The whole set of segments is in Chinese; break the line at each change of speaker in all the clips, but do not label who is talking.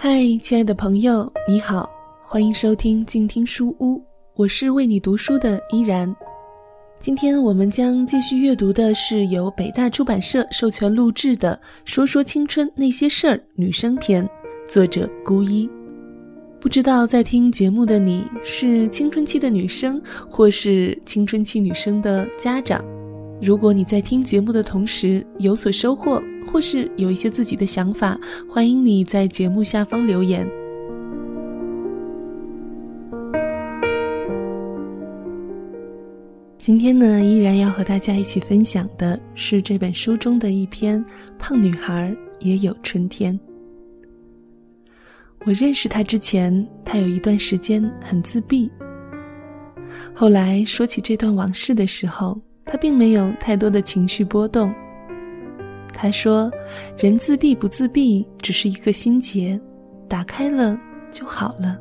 嗨，亲爱的朋友，你好，欢迎收听静听书屋，我是为你读书的依然。今天我们将继续阅读的是由北大出版社授权录制的《说说青春那些事儿》女生篇，作者孤一。不知道在听节目的你是青春期的女生，或是青春期女生的家长？如果你在听节目的同时有所收获。或是有一些自己的想法，欢迎你在节目下方留言。今天呢，依然要和大家一起分享的是这本书中的一篇《胖女孩也有春天》。我认识她之前，她有一段时间很自闭。后来说起这段往事的时候，她并没有太多的情绪波动。他说：“人自闭不自闭，只是一个心结，打开了就好了。”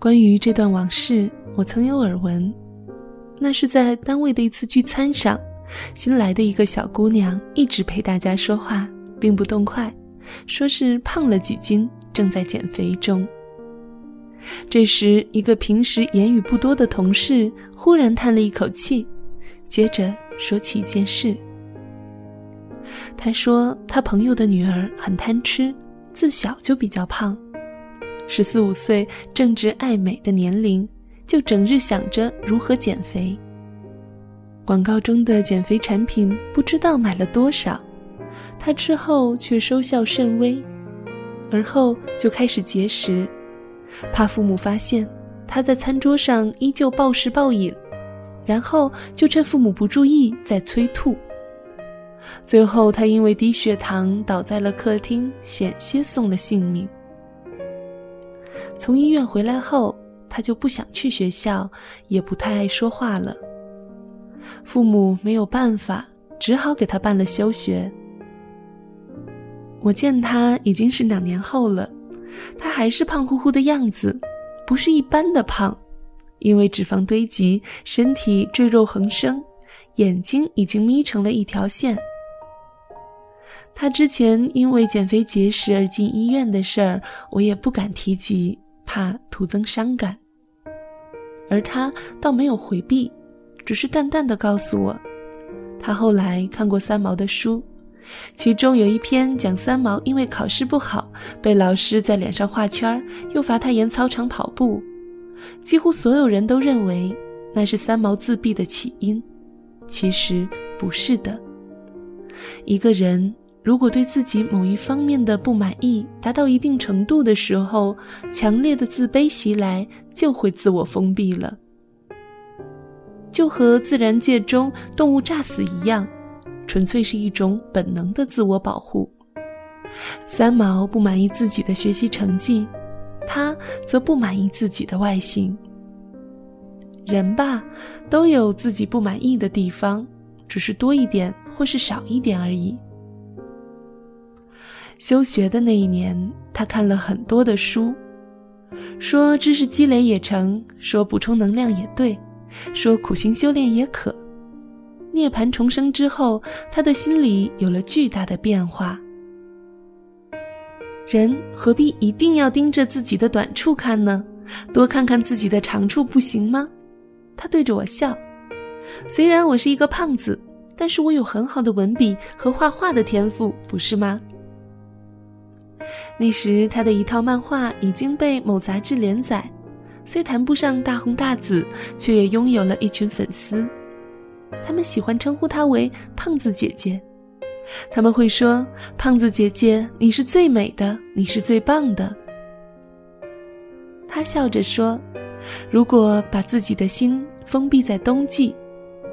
关于这段往事，我曾有耳闻。那是在单位的一次聚餐上，新来的一个小姑娘一直陪大家说话，并不动筷，说是胖了几斤，正在减肥中。这时，一个平时言语不多的同事忽然叹了一口气，接着说起一件事。他说：“他朋友的女儿很贪吃，自小就比较胖，十四五岁正值爱美的年龄，就整日想着如何减肥。广告中的减肥产品不知道买了多少，他吃后却收效甚微，而后就开始节食，怕父母发现他在餐桌上依旧暴食暴饮，然后就趁父母不注意再催吐。”最后，他因为低血糖倒在了客厅，险些送了性命。从医院回来后，他就不想去学校，也不太爱说话了。父母没有办法，只好给他办了休学。我见他已经是两年后了，他还是胖乎乎的样子，不是一般的胖，因为脂肪堆积，身体赘肉横生，眼睛已经眯成了一条线。他之前因为减肥节食而进医院的事儿，我也不敢提及，怕徒增伤感。而他倒没有回避，只是淡淡的告诉我，他后来看过三毛的书，其中有一篇讲三毛因为考试不好，被老师在脸上画圈，又罚他沿操场跑步。几乎所有人都认为那是三毛自闭的起因，其实不是的。一个人。如果对自己某一方面的不满意达到一定程度的时候，强烈的自卑袭来，就会自我封闭了，就和自然界中动物炸死一样，纯粹是一种本能的自我保护。三毛不满意自己的学习成绩，他则不满意自己的外形。人吧，都有自己不满意的地方，只是多一点或是少一点而已。休学的那一年，他看了很多的书，说知识积累也成，说补充能量也对，说苦心修炼也可。涅槃重生之后，他的心里有了巨大的变化。人何必一定要盯着自己的短处看呢？多看看自己的长处不行吗？他对着我笑。虽然我是一个胖子，但是我有很好的文笔和画画的天赋，不是吗？那时，他的一套漫画已经被某杂志连载，虽谈不上大红大紫，却也拥有了一群粉丝。他们喜欢称呼他为“胖子姐姐”，他们会说：“胖子姐姐，你是最美的，你是最棒的。”他笑着说：“如果把自己的心封闭在冬季，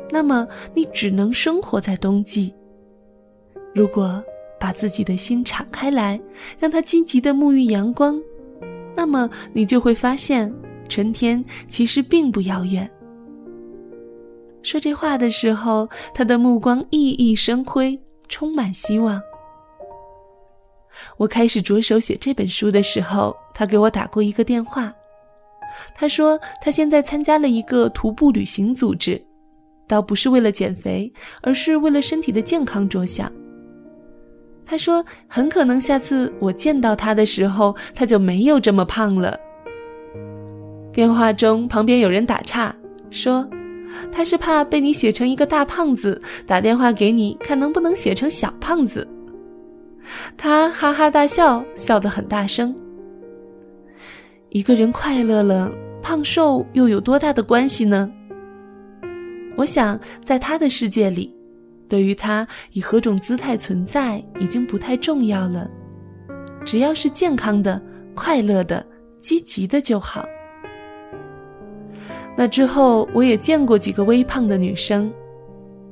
那么你只能生活在冬季。如果……”把自己的心敞开来，让它积极的沐浴阳光，那么你就会发现，春天其实并不遥远。说这话的时候，他的目光熠熠生辉，充满希望。我开始着手写这本书的时候，他给我打过一个电话，他说他现在参加了一个徒步旅行组织，倒不是为了减肥，而是为了身体的健康着想。他说很可能下次我见到他的时候，他就没有这么胖了。电话中旁边有人打岔说，他是怕被你写成一个大胖子，打电话给你看能不能写成小胖子。他哈哈大笑，笑得很大声。一个人快乐了，胖瘦又有多大的关系呢？我想，在他的世界里，对于他以何种姿态存在已经不太重要了，只要是健康的、快乐的、积极的就好。那之后，我也见过几个微胖的女生，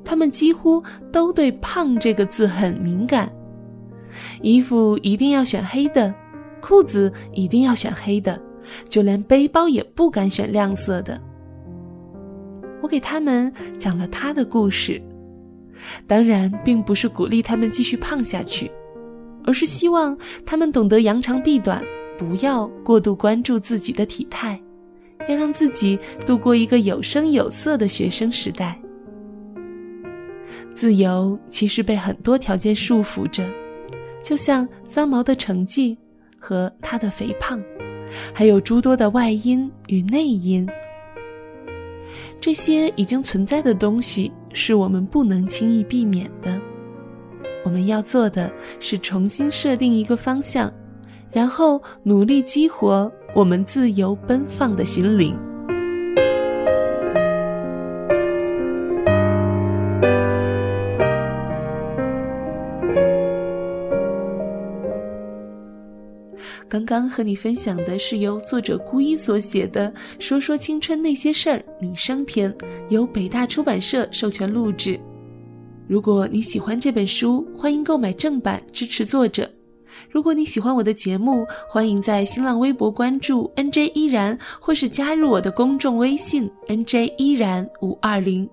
她们几乎都对“胖”这个字很敏感，衣服一定要选黑的，裤子一定要选黑的，就连背包也不敢选亮色的。我给他们讲了他的故事，当然并不是鼓励他们继续胖下去，而是希望他们懂得扬长避短，不要过度关注自己的体态，要让自己度过一个有声有色的学生时代。自由其实被很多条件束缚着，就像三毛的成绩和他的肥胖，还有诸多的外因与内因。这些已经存在的东西是我们不能轻易避免的。我们要做的是重新设定一个方向，然后努力激活我们自由奔放的心灵。刚刚和你分享的是由作者孤一所写的《说说青春那些事儿》女生篇，由北大出版社授权录制。如果你喜欢这本书，欢迎购买正版支持作者。如果你喜欢我的节目，欢迎在新浪微博关注 N J 依然，或是加入我的公众微信 N J 依然五二零。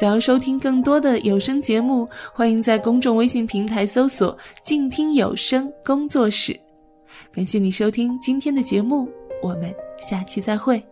想要收听更多的有声节目，欢迎在公众微信平台搜索“静听有声工作室”。感谢你收听今天的节目，我们下期再会。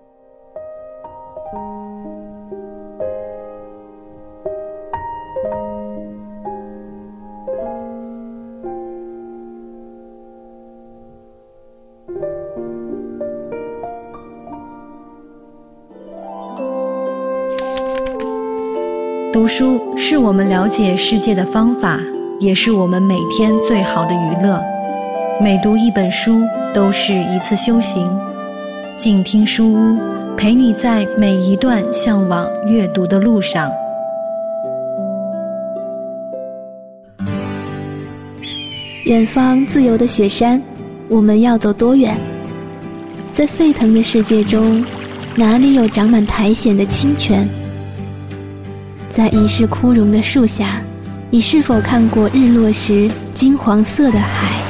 读书是我们了解世界的方法，也是我们每天最好的娱乐。每读一本书都是一次修行，静听书屋，陪你在每一段向往阅读的路上。
远方自由的雪山，我们要走多远？在沸腾的世界中，哪里有长满苔藓的清泉？在已是枯荣的树下，你是否看过日落时金黄色的海？